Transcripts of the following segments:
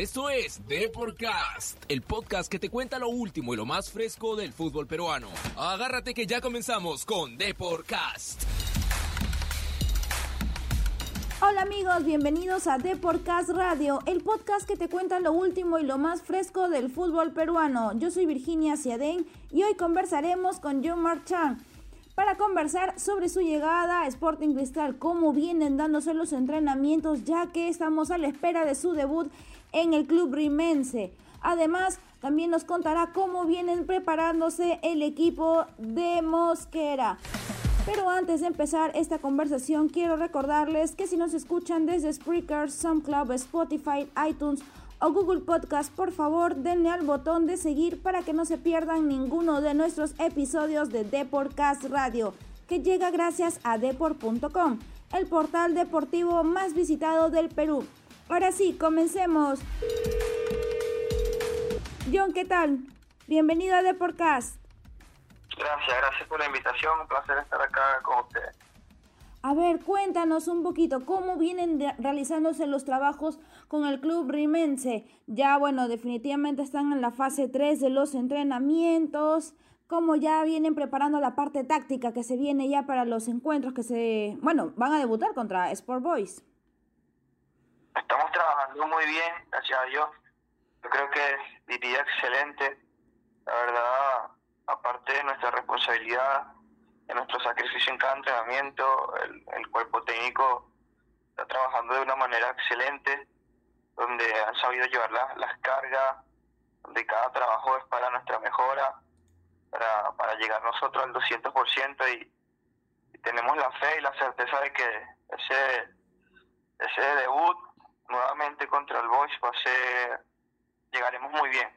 Esto es Deporcast, el podcast que te cuenta lo último y lo más fresco del fútbol peruano. Agárrate que ya comenzamos con Deporcast. Hola amigos, bienvenidos a Deporcast Radio, el podcast que te cuenta lo último y lo más fresco del fútbol peruano. Yo soy Virginia Ciadén y hoy conversaremos con John Marchand para conversar sobre su llegada a Sporting Cristal, cómo vienen dándose los entrenamientos ya que estamos a la espera de su debut en el club rimense. Además, también nos contará cómo vienen preparándose el equipo de Mosquera. Pero antes de empezar esta conversación, quiero recordarles que si nos escuchan desde Spreaker, SoundCloud, Spotify, iTunes o Google Podcast, por favor denle al botón de seguir para que no se pierdan ninguno de nuestros episodios de Deportcast Radio, que llega gracias a deport.com, el portal deportivo más visitado del Perú. Ahora sí, comencemos. John, ¿qué tal? Bienvenido a Deportcast. Gracias, gracias por la invitación. Un placer estar acá con ustedes. A ver, cuéntanos un poquito cómo vienen realizándose los trabajos con el club rimense. Ya, bueno, definitivamente están en la fase 3 de los entrenamientos. Cómo ya vienen preparando la parte táctica que se viene ya para los encuentros que se, bueno, van a debutar contra Sport Boys. Estamos trabajando muy bien, gracias a Dios. Yo creo que diría excelente. La verdad, aparte de nuestra responsabilidad, de nuestro sacrificio en cada entrenamiento, el, cuerpo técnico está trabajando de una manera excelente, donde han sabido llevar las cargas, donde cada trabajo es para nuestra mejora, para, para llegar nosotros al 200% y, y tenemos la fe y la certeza de que ese, ese debut nuevamente contra el Boys va a ser, llegaremos muy bien.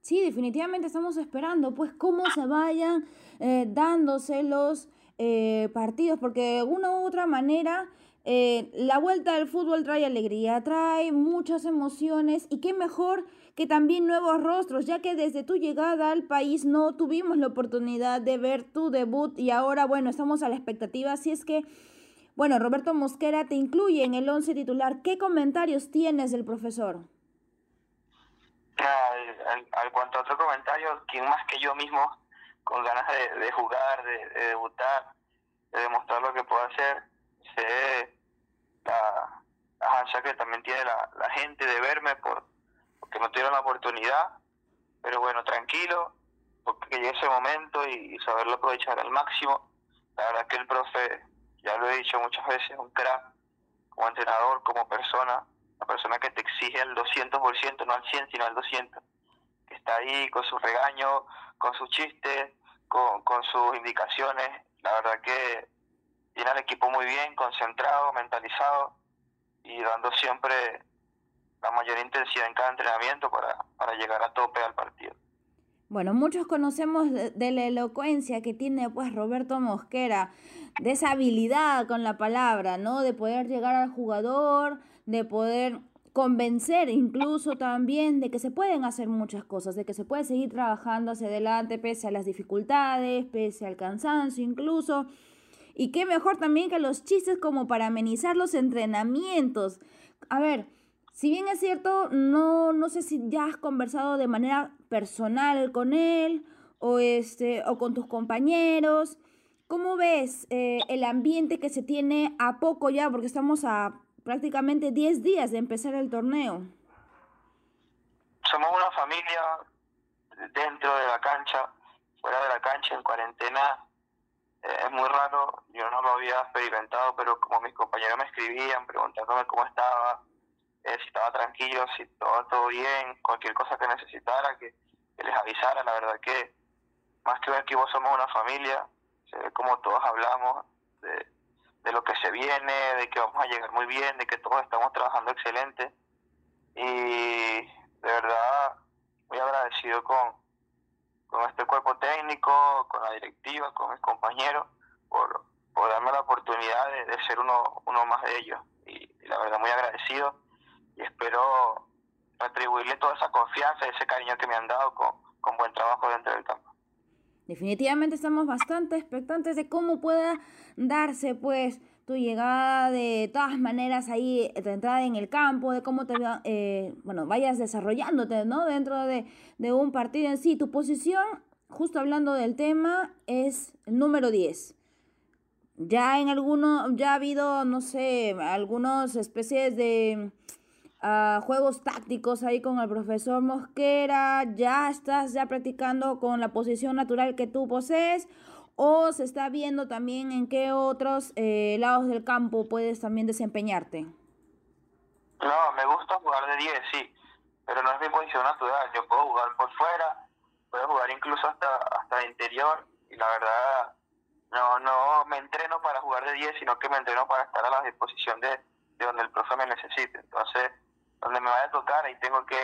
Sí, definitivamente estamos esperando, pues, cómo se vayan eh, dándose los eh, partidos, porque de una u otra manera eh, la vuelta del fútbol trae alegría, trae muchas emociones y qué mejor que también nuevos rostros, ya que desde tu llegada al país no tuvimos la oportunidad de ver tu debut y ahora, bueno, estamos a la expectativa, así es que... Bueno, Roberto Mosquera te incluye en el once titular. ¿Qué comentarios tienes del profesor? Al, al, cuanto a otro comentario, ¿quién más que yo mismo, con ganas de, jugar, de, debutar, de demostrar lo que puedo hacer, sé la, la ansia que también tiene la, la gente de verme por porque no tuvieron la oportunidad, pero bueno, tranquilo, porque llegue ese momento y, y saberlo aprovechar al máximo. La verdad que el profe ya lo he dicho muchas veces, un crack como entrenador, como persona, una persona que te exige el 200%, no al 100, sino al 200%, que está ahí con sus regaños, con sus chistes, con, con sus indicaciones, la verdad que tiene al equipo muy bien, concentrado, mentalizado y dando siempre la mayor intensidad en cada entrenamiento para, para llegar a tope al partido. Bueno, muchos conocemos de, la elocuencia que tiene pues Roberto Mosquera, de esa habilidad con la palabra, ¿no? De poder llegar al jugador, de poder convencer incluso también de que se pueden hacer muchas cosas, de que se puede seguir trabajando hacia adelante pese a las dificultades, pese al cansancio incluso. Y qué mejor también que los chistes como para amenizar los entrenamientos. A ver, si bien es cierto, no, no sé si ya has conversado de manera personal con él o, este, o con tus compañeros. ¿Cómo ves eh, el ambiente que se tiene a poco ya? Porque estamos a prácticamente 10 días de empezar el torneo. Somos una familia dentro de la cancha, fuera de la cancha, en cuarentena. Eh, es muy raro, yo no lo había experimentado, pero como mis compañeros me escribían preguntándome cómo estaba, eh, si estaba tranquilo, si todo, todo bien, cualquier cosa que necesitara, que, les avisara. La verdad que más que un equipo somos una familia, se ve como todos hablamos de, lo que se viene, de que vamos a llegar muy bien, de que todos estamos trabajando excelente. Y de verdad, muy agradecido con, con este cuerpo técnico, con la directiva, con mis compañeros, por, por darme la oportunidad de, ser uno, uno más de ellos. y la verdad, muy agradecido y espero retribuirle toda esa confianza ese cariño que me han dado con buen trabajo dentro del campo. Definitivamente estamos bastante expectantes de cómo pueda darse pues tu llegada de todas maneras ahí, tu entrada en el campo, de cómo te, eh, bueno, vayas desarrollándote, ¿no? Dentro de, de, un partido en sí. Tu posición, justo hablando del tema, es el número 10. Ya en alguno, ya ha habido, no sé, algunas especies de uh, juegos tácticos ahí con el profesor Mosquera, ya estás ya practicando con la posición natural que tú posees o se está viendo también en qué otros eh, lados del campo puedes también desempeñarte. No, me gusta jugar de 10, sí, pero no es mi posición natural. Yo puedo jugar por fuera, puedo jugar incluso hasta hasta interior y la verdad no no me entreno para jugar de 10, sino que me entreno para estar a la disposición de, de donde el profe me necesite. Entonces, donde me vaya a tocar, ahí tengo que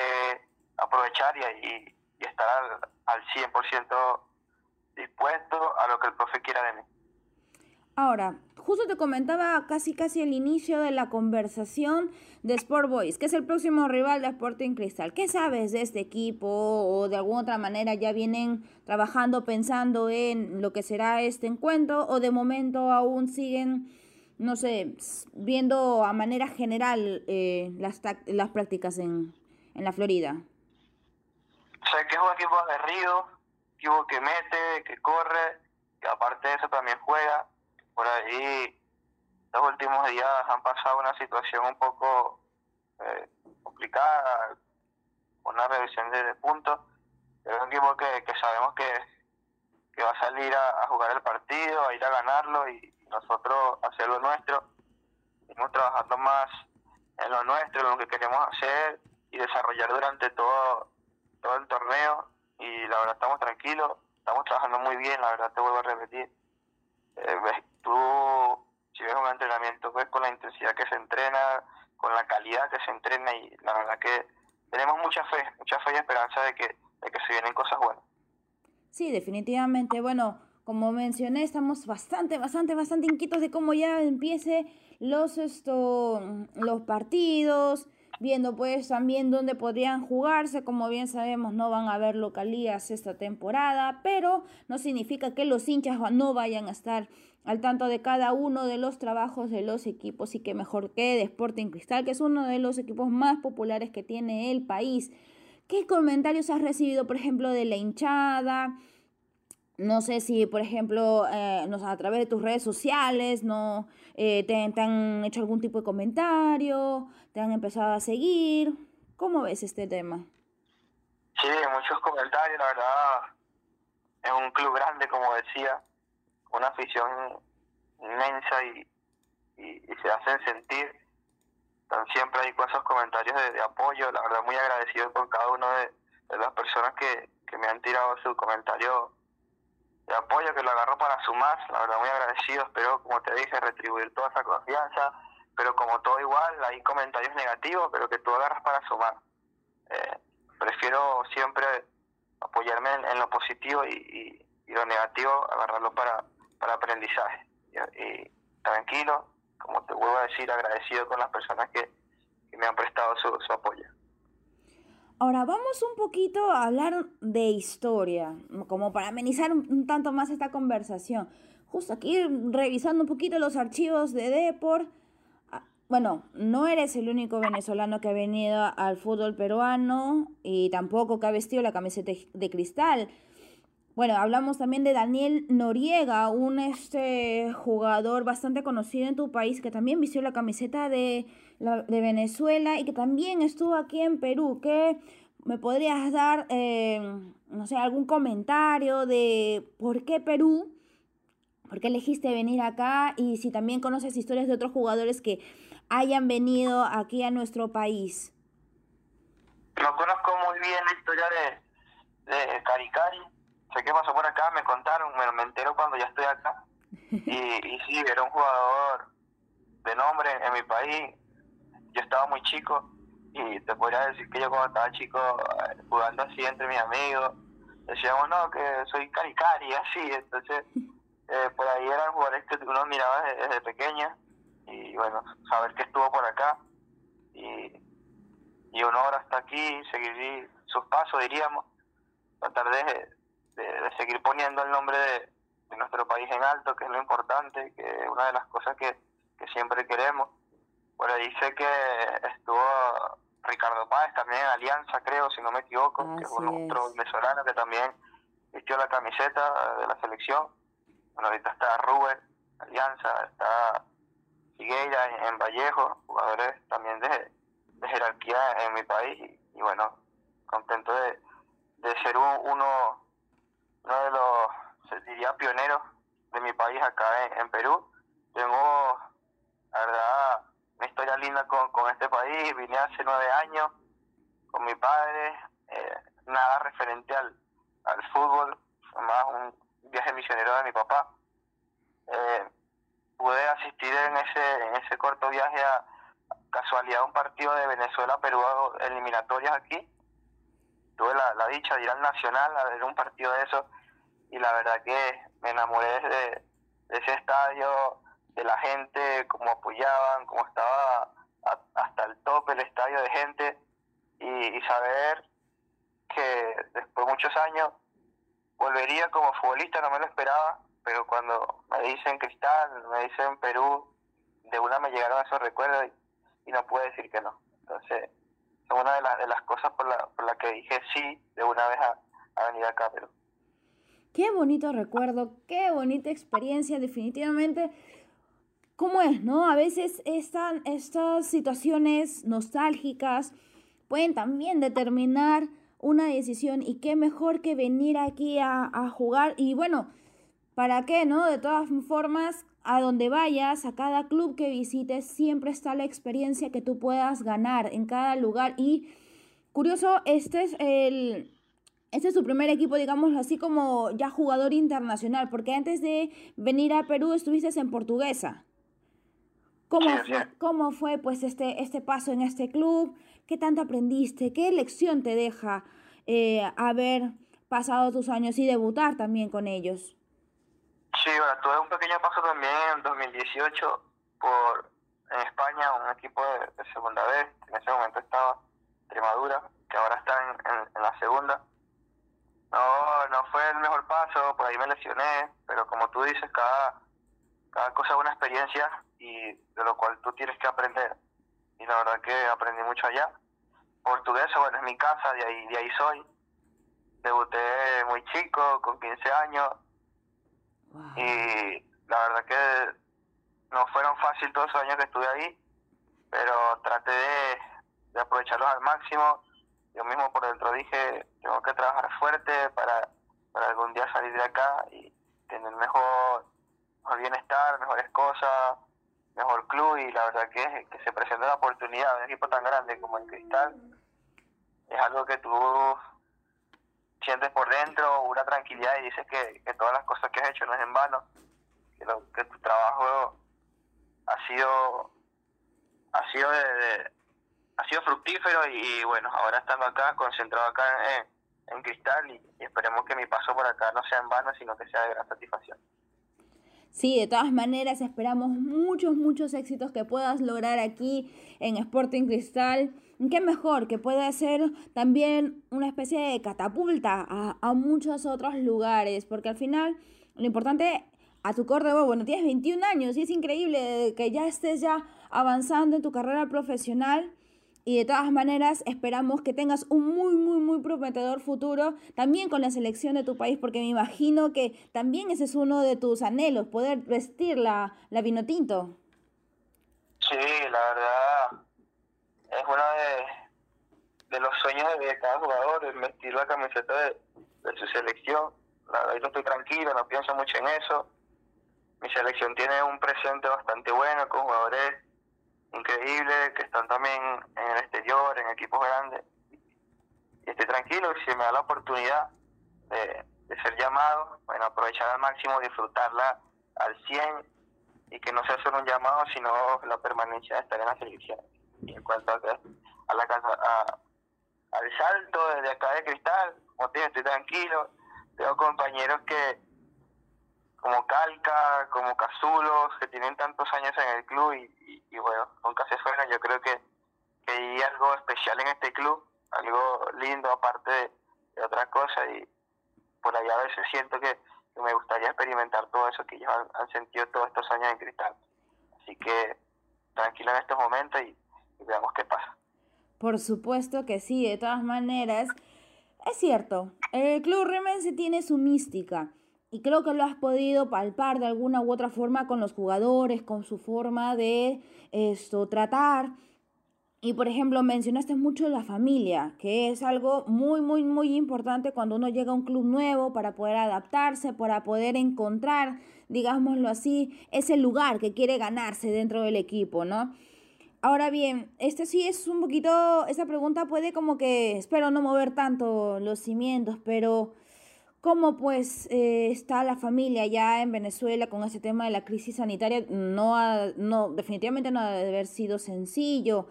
aprovechar y, y, y estar al, al 100% dispuesto a lo que el profe quiera de mí. Ahora, justo te comentaba casi casi el inicio de la conversación de Sport Boys, que es el próximo rival de Sporting Cristal. ¿Qué sabes de este equipo o de alguna otra manera ya vienen trabajando pensando en lo que será este encuentro o de momento aún siguen, no sé, viendo a manera general eh, las, las prácticas en, en la Florida? Sé que es un equipo aguerrido, equipo que mete, que corre, que aparte de eso también juega. Por ahí los últimos días han pasado una situación un poco eh, complicada, una revisión de, puntos. Es un equipo que, que sabemos que, que va a salir a, jugar el partido, a ir a ganarlo y nosotros hacer lo nuestro. Estamos trabajando más en lo nuestro, en lo que queremos hacer y desarrollar durante todo, todo el torneo y la verdad estamos tranquilos, estamos trabajando muy bien, la verdad te vuelvo a repetir. Eh, tú, si ves un entrenamiento, ves con la intensidad que se entrena, con la calidad que se entrena y la verdad que tenemos mucha fe, mucha fe y esperanza de que, de que se vienen cosas buenas. Sí, definitivamente. Bueno, como mencioné, estamos bastante, bastante, bastante inquietos de cómo ya empiece los, esto, los partidos, viendo pues también dónde podrían jugarse, como bien sabemos no van a haber localías esta temporada, pero no significa que los hinchas no vayan a estar al tanto de cada uno de los trabajos de los equipos y que mejor que Sporting Cristal, que es uno de los equipos más populares que tiene el país. ¿Qué comentarios has recibido, por ejemplo, de la hinchada? No sé si, por ejemplo, eh, a través de tus redes sociales no eh, te, te, han hecho algún tipo de comentario, te han empezado a seguir. ¿Cómo ves este tema? Sí, muchos comentarios, la verdad. Es un club grande, como decía, una afición inmensa y, y, se hacen sentir. Entonces, siempre hay esos comentarios de, apoyo. La verdad, muy agradecido por cada una de, de las personas que, que me han tirado su comentario de apoyo que lo agarró para sumar, la verdad muy agradecido, espero como te dije retribuir toda esa confianza, pero como todo igual hay comentarios negativos, pero que tú agarras para sumar. Eh, prefiero siempre apoyarme en, lo positivo y, lo negativo agarrarlo para, para aprendizaje. Y, y, tranquilo, como te vuelvo a decir, agradecido con las personas que, que me han prestado su, su apoyo. Ahora vamos un poquito a hablar de historia, como para amenizar un, tanto más esta conversación. Justo aquí revisando un poquito los archivos de Depor. Bueno, no eres el único venezolano que ha venido al fútbol peruano y tampoco que ha vestido la camiseta de cristal. Bueno, hablamos también de Daniel Noriega, un este jugador bastante conocido en tu país que también vistió la camiseta de, de Venezuela y que también estuvo aquí en Perú. ¿Qué me podrías dar, eh, no sé, algún comentario de por qué Perú? ¿Por qué elegiste venir acá? Y si también conoces historias de otros jugadores que hayan venido aquí a nuestro país. No conozco muy bien la historia de, de Caricari sé qué pasó por acá, me contaron, me, me entero cuando ya estoy acá. Y, y sí, era un jugador de nombre en mi país. Yo estaba muy chico y te podría decir que yo cuando estaba chico eh, jugando así entre mis amigos, decíamos, no, que soy cari cari, así. Entonces, eh, por ahí eran jugadores que uno miraba desde, desde pequeña y bueno, saber que estuvo por acá y, y uno ahora está aquí, seguir sus pasos, diríamos, tratar de de, de seguir poniendo el nombre de, de, nuestro país en alto, que es lo importante, que es una de las cosas que, que siempre queremos. Por ahí sé que estuvo Ricardo Páez también en Alianza, creo, si no me equivoco, que es otro venezolano que también vistió la camiseta de la selección. Bueno, ahorita está Rubén, Alianza, está Figueira en, Vallejo, jugadores también de, jerarquía en mi país y, bueno, contento de, ser uno, uno de los, se diría, pioneros de mi país acá en, Perú. Tengo, la verdad, linda con, con este país. Vine hace nueve años con mi padre, eh, nada referente al, al fútbol, más un viaje misionero de mi papá. Eh, pude asistir en ese, en ese corto viaje a casualidad un partido de Venezuela-Perú eliminatorias aquí. Tuve la, la dicha de ir al Nacional a ver un partido de eso y la verdad que me enamoré de, ese estadio, de la gente, cómo apoyaban, cómo estaba hasta el tope el estadio de gente y, saber que después de muchos años volvería como futbolista, no me lo esperaba, pero cuando me dicen Cristal, me dicen Perú, de una me llegaron esos recuerdos y, no pude decir que no. Entonces, es una de, las de las cosas por la, por la que dije sí de una vez a, a venir acá a Perú. Qué bonito recuerdo, qué bonita experiencia, definitivamente. ¿Cómo es, no? A veces estas situaciones nostálgicas pueden también determinar una decisión y qué mejor que venir aquí a, a jugar y bueno, ¿para qué, no? De todas formas, a donde vayas, a cada club que visites, siempre está la experiencia que tú puedas ganar en cada lugar y curioso, este es el este es su primer equipo, digamos así como ya jugador internacional, porque antes de venir a Perú estuviste en Portuguesa. ¿Cómo, fue, ¿Cómo fue pues este, este paso en este club? ¿Qué tanto aprendiste? ¿Qué lección te deja eh, haber pasado tus años y debutar también con ellos? Sí, bueno, tuve un pequeño paso también en 2018 por en España, un equipo de, segunda vez, en ese momento estaba Extremadura, que ahora está en la segunda no, no fue el mejor paso, por ahí me lesioné, pero como tú dices, cada, cada cosa es una experiencia y de lo cual tú tienes que aprender. Y la verdad que aprendí mucho allá. Portugués, bueno, es mi casa, de ahí, de ahí soy. Debuté muy chico, con 15 años. Y la verdad que no fueron fáciles todos esos años que estuve ahí, pero traté de, de aprovecharlos al máximo yo mismo por dentro dije, tengo que trabajar fuerte para, para algún día salir de acá y tener mejor, mejor bienestar, mejores cosas, mejor club y la verdad que, que se presentó la oportunidad de un equipo tan grande como el Cristal. Es algo que tú sientes por dentro una tranquilidad y dices que, que todas las cosas que has hecho no es en vano, que, lo, que tu trabajo ha sido ha sido de, ha sido fructífero y, bueno, ahora estando acá, concentrado acá en, en Cristal y, esperemos que mi paso por acá no sea en vano, sino que sea de gran satisfacción. Sí, de todas maneras esperamos muchos, muchos éxitos que puedas lograr aquí en Sporting Cristal. Qué mejor que pueda ser también una especie de catapulta a, a muchos otros lugares, porque al final lo importante a tu corte, bueno, tienes 21 años y es increíble que ya estés ya avanzando en tu carrera profesional y de todas maneras, esperamos que tengas un muy, muy, muy prometedor futuro también con la selección de tu país, porque me imagino que también ese es uno de tus anhelos, poder vestir la, la vino tinto. Sí, la verdad, es uno de, los sueños de cada jugador, vestir la camiseta de, de su selección. La verdad, yo estoy tranquilo, no pienso mucho en eso. Mi selección tiene un presente bastante bueno con jugadores increíble, que están también en el exterior, en equipos grandes. Y estoy tranquilo, si me da la oportunidad de, ser llamado, bueno, aprovechar al máximo, disfrutarla al 100 y que no sea solo un llamado, sino la permanencia de estar en la selección. Y en cuanto a, la casa, al salto desde acá de cristal, como estoy tranquilo, tengo compañeros que como Calca, como Cazulos, que tienen tantos años en el club y, bueno, nunca se fueron. Yo creo que, que hay algo especial en este club, algo lindo aparte de, otras cosas y por allá a veces siento que, me gustaría experimentar todo eso que ellos han, sentido todos estos años en Cristal. Así que tranquila en estos momentos y, veamos qué pasa. Por supuesto que sí, de todas maneras, es cierto, el Club Remense tiene su mística y creo que lo has podido palpar de alguna u otra forma con los jugadores, con su forma de esto tratar. Y por ejemplo, mencionaste mucho la familia, que es algo muy, muy, muy importante cuando uno llega a un club nuevo para poder adaptarse, para poder encontrar, digámoslo así, ese lugar que quiere ganarse dentro del equipo, ¿no? Ahora bien, este sí es un poquito, esa pregunta puede como que, espero no mover tanto los cimientos, pero ¿cómo pues eh, está la familia ya en Venezuela con ese tema de la crisis sanitaria? No, no, definitivamente no ha de haber sido sencillo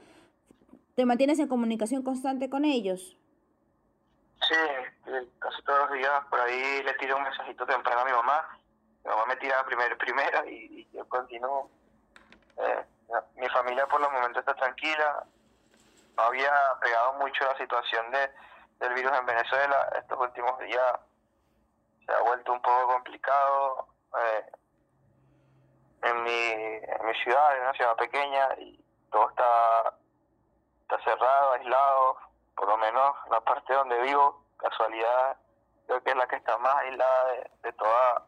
¿Te mantienes en comunicación constante con ellos? Sí, casi todos los días por ahí le tiro un mensajito temprano a mi mamá. Mi mamá me tira primero, primero y, yo continúo. Eh, mi familia por los momentos está tranquila. No había pegado mucho la situación de, del virus en Venezuela. Estos últimos días se ha vuelto un poco complicado. Eh, en, mi, en mi ciudad, en una ciudad pequeña, y todo está está cerrado, aislado, por lo menos la parte donde vivo, casualidad, creo que es la que está más aislada de, toda,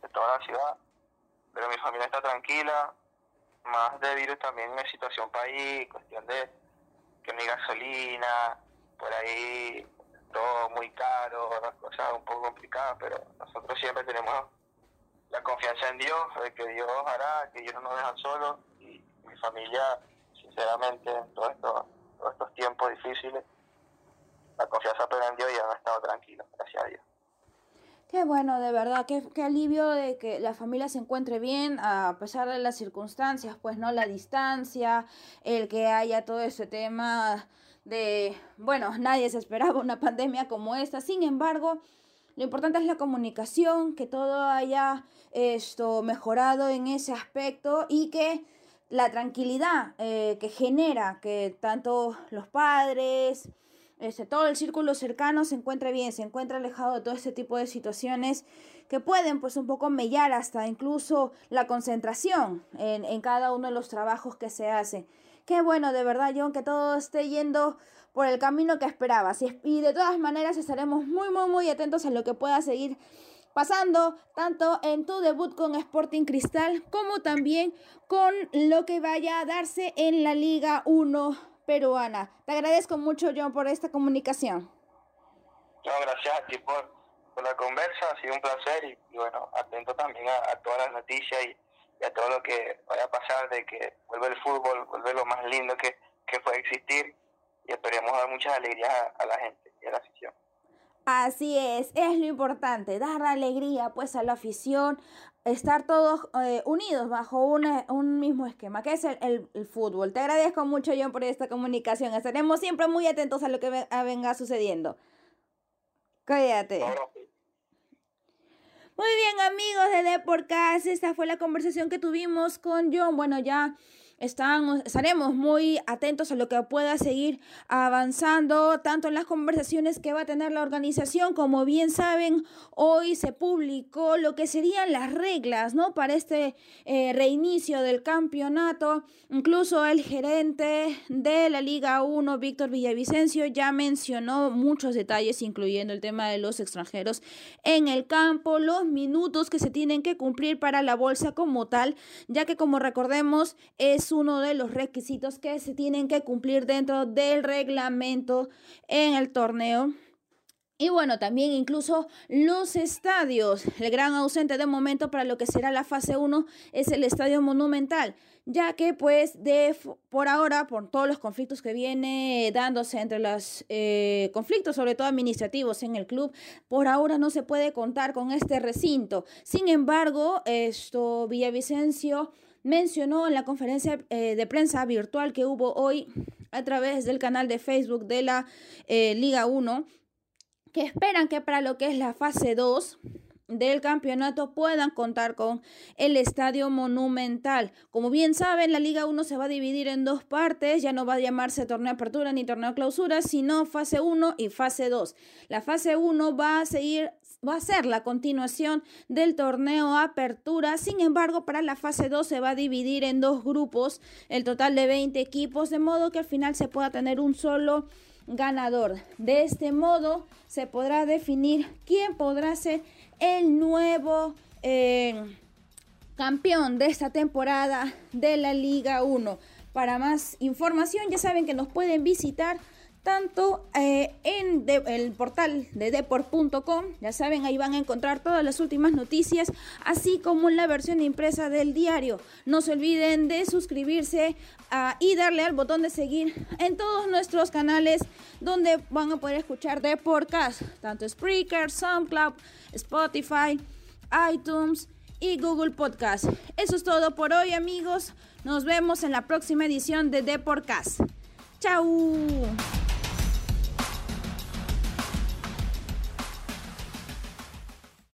de toda la ciudad. Pero mi familia está tranquila, más de virus también en situación país, cuestión de que hay gasolina, por ahí todo muy caro, las cosas un poco complicadas, pero nosotros siempre tenemos la confianza en Dios, de que Dios hará, que Dios no nos deja solos y mi familia sinceramente, en todos estos, tiempos difíciles, la confianza aprendió y ya no he estado tranquilo, gracias a Dios. Qué bueno, de verdad, qué, alivio de que la familia se encuentre bien a pesar de las circunstancias, pues no la distancia, el que haya todo ese tema de, bueno, nadie se esperaba una pandemia como esta, sin embargo, lo importante es la comunicación, que todo haya esto mejorado en ese aspecto y que la tranquilidad eh, que genera que tanto los padres, este, todo el círculo cercano se encuentre bien, se encuentre alejado de todo este tipo de situaciones que pueden pues un poco mellar hasta incluso la concentración en, en cada uno de los trabajos que se hace. Qué bueno, de verdad, John, que todo esté yendo por el camino que esperabas. Y de todas maneras estaremos muy, muy, muy atentos a lo que pueda seguir pasando tanto en tu debut con Sporting Cristal como también con lo que vaya a darse en la Liga 1 peruana. Te agradezco mucho, John, por esta comunicación. No, gracias a ti por, la conversa, ha sido un placer y, bueno, atento también a, todas las noticias y, a todo lo que vaya a pasar de que vuelve el fútbol, vuelve lo más lindo que, que puede existir y esperemos dar muchas alegrías a, a la gente y a la afición. Así es, es lo importante, dar alegría pues a la afición, estar todos eh, unidos bajo un mismo esquema, que es el, fútbol. Te agradezco mucho, John, por esta comunicación. Estaremos siempre muy atentos a lo que venga sucediendo. Cuídate. Muy bien, amigos de Deportes, esta fue la conversación que tuvimos con John. Bueno, ya estamos, estaremos muy atentos a lo que pueda seguir avanzando, tanto en las conversaciones que va a tener la organización, como bien saben, hoy se publicó lo que serían las reglas, ¿no? Para este eh, reinicio del campeonato. Incluso el gerente de la Liga 1, Víctor Villavicencio, ya mencionó muchos detalles, incluyendo el tema de los extranjeros en el campo, los minutos que se tienen que cumplir para la bolsa como tal, ya que como recordemos es uno de los requisitos que se tienen que cumplir dentro del reglamento en el torneo. Y bueno, también incluso los estadios. El gran ausente de momento para lo que será la fase 1 es el estadio monumental, ya que pues de por ahora, por todos los conflictos que viene dándose entre los eh, conflictos, sobre todo administrativos en el club, por ahora no se puede contar con este recinto. Sin embargo, esto Villavicencio mencionó en la conferencia eh, de prensa virtual que hubo hoy a través del canal de Facebook de la eh, Liga 1, que esperan que para lo que es la fase 2 del campeonato puedan contar con el estadio monumental. Como bien saben, la Liga 1 se va a dividir en dos partes, ya no va a llamarse torneo apertura ni torneo clausura, sino fase 1 y fase 2. La fase 1 va a seguir va a ser la continuación del torneo Apertura. Sin embargo, para la fase 2 se va a dividir en dos grupos, el total de 20 equipos, de modo que al final se pueda tener un solo ganador. De este modo se podrá definir quién podrá ser el nuevo eh, campeón de esta temporada de la Liga 1. Para más información ya saben que nos pueden visitar tanto eh, en el portal de deport.com, ya saben, ahí van a encontrar todas las últimas noticias, así como en la versión impresa del diario. No se olviden de suscribirse ah, y darle al botón de seguir en todos nuestros canales donde van a poder escuchar de podcast, tanto Spreaker, SoundCloud, Spotify, iTunes y Google Podcast. Eso es todo por hoy, amigos. Nos vemos en la próxima edición de The Podcast. ¡Chao!